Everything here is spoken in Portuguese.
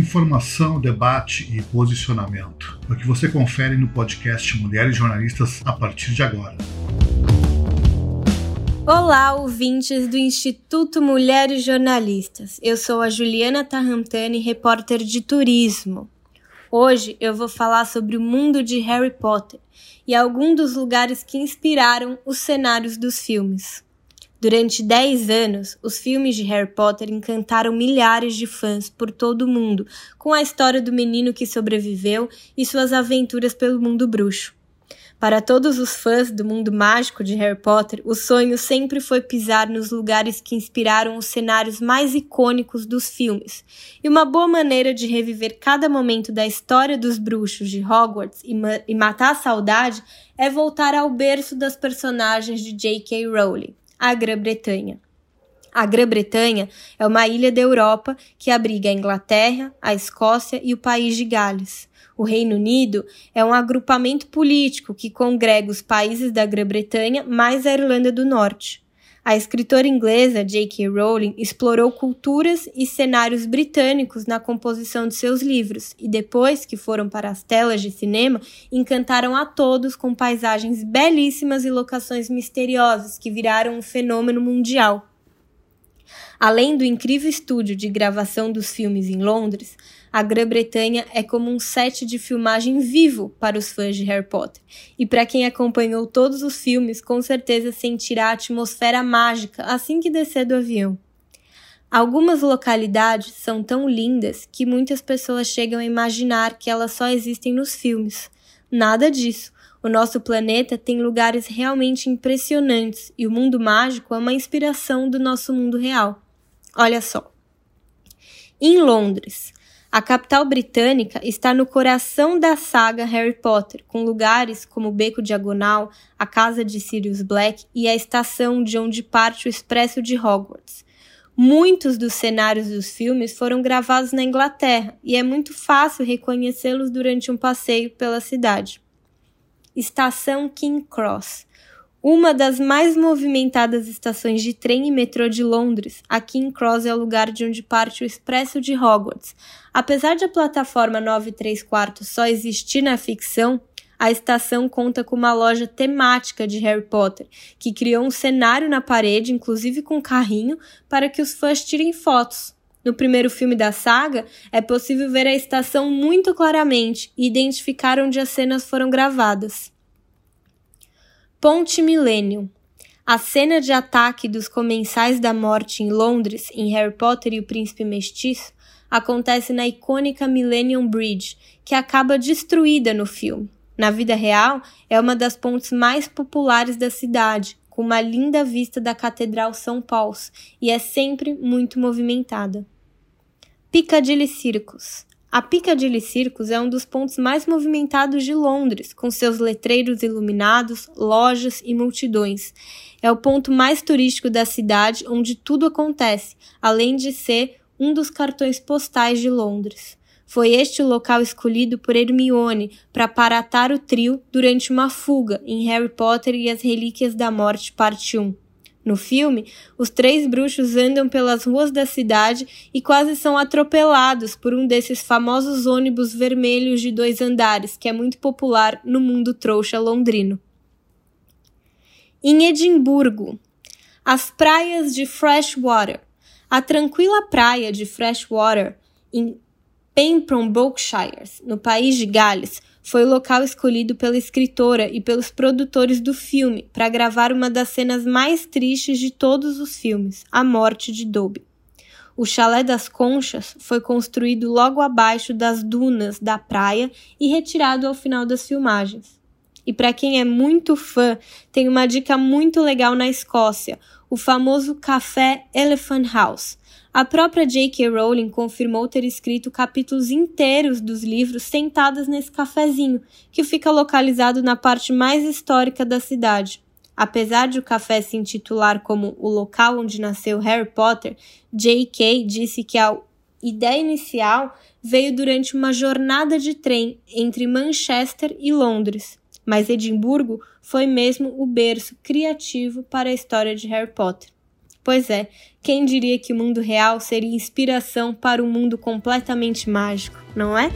Informação, debate e posicionamento. É o que você confere no podcast Mulheres Jornalistas a partir de agora. Olá, ouvintes do Instituto Mulheres Jornalistas. Eu sou a Juliana Tarrantani, repórter de turismo. Hoje eu vou falar sobre o mundo de Harry Potter e alguns dos lugares que inspiraram os cenários dos filmes. Durante 10 anos, os filmes de Harry Potter encantaram milhares de fãs por todo o mundo, com a história do menino que sobreviveu e suas aventuras pelo mundo bruxo. Para todos os fãs do mundo mágico de Harry Potter, o sonho sempre foi pisar nos lugares que inspiraram os cenários mais icônicos dos filmes. E uma boa maneira de reviver cada momento da história dos bruxos de Hogwarts e, ma e matar a saudade é voltar ao berço das personagens de J.K. Rowling a Grã-Bretanha. A Grã-Bretanha é uma ilha da Europa que abriga a Inglaterra, a Escócia e o país de Gales. O Reino Unido é um agrupamento político que congrega os países da Grã-Bretanha mais a Irlanda do Norte. A escritora inglesa J.K. Rowling explorou culturas e cenários britânicos na composição de seus livros e depois que foram para as telas de cinema, encantaram a todos com paisagens belíssimas e locações misteriosas que viraram um fenômeno mundial. Além do incrível estúdio de gravação dos filmes em Londres, a Grã-Bretanha é como um set de filmagem vivo para os fãs de Harry Potter. E para quem acompanhou todos os filmes, com certeza sentirá a atmosfera mágica assim que descer do avião. Algumas localidades são tão lindas que muitas pessoas chegam a imaginar que elas só existem nos filmes. Nada disso. O nosso planeta tem lugares realmente impressionantes e o mundo mágico é uma inspiração do nosso mundo real. Olha só. Em Londres, a capital britânica está no coração da saga Harry Potter, com lugares como o Beco Diagonal, a casa de Sirius Black e a estação de onde parte o Expresso de Hogwarts. Muitos dos cenários dos filmes foram gravados na Inglaterra e é muito fácil reconhecê-los durante um passeio pela cidade. Estação King Cross uma das mais movimentadas estações de trem e metrô de Londres, a King Cross é o lugar de onde parte o Expresso de Hogwarts. Apesar de a plataforma 9 3 quartos só existir na ficção, a estação conta com uma loja temática de Harry Potter, que criou um cenário na parede, inclusive com carrinho, para que os fãs tirem fotos. No primeiro filme da saga, é possível ver a estação muito claramente e identificar onde as cenas foram gravadas. Ponte Millennium. A cena de ataque dos Comensais da Morte em Londres, em Harry Potter e o Príncipe Mestiço, acontece na icônica Millennium Bridge, que acaba destruída no filme. Na vida real, é uma das pontes mais populares da cidade, com uma linda vista da Catedral São Paulo, e é sempre muito movimentada. Piccadilly Circus. A Piccadilly Circus é um dos pontos mais movimentados de Londres, com seus letreiros iluminados, lojas e multidões. É o ponto mais turístico da cidade onde tudo acontece, além de ser um dos cartões postais de Londres. Foi este o local escolhido por Hermione para aparatar o trio durante uma fuga em Harry Potter e as Relíquias da Morte, parte 1. No filme, os três bruxos andam pelas ruas da cidade e quase são atropelados por um desses famosos ônibus vermelhos de dois andares, que é muito popular no mundo trouxa londrino. Em Edimburgo, as praias de Freshwater. A tranquila praia de Freshwater, em Pembrokeshire, no país de Gales, foi o local escolhido pela escritora e pelos produtores do filme para gravar uma das cenas mais tristes de todos os filmes, a morte de Dobby. O chalé das conchas foi construído logo abaixo das dunas da praia e retirado ao final das filmagens. E para quem é muito fã, tem uma dica muito legal na Escócia, o famoso café Elephant House, a própria J.K. Rowling confirmou ter escrito capítulos inteiros dos livros sentadas nesse cafezinho, que fica localizado na parte mais histórica da cidade. Apesar de o café se intitular como o local onde nasceu Harry Potter, J.K. disse que a ideia inicial veio durante uma jornada de trem entre Manchester e Londres, mas Edimburgo foi mesmo o berço criativo para a história de Harry Potter. Pois é, quem diria que o mundo real seria inspiração para um mundo completamente mágico, não é?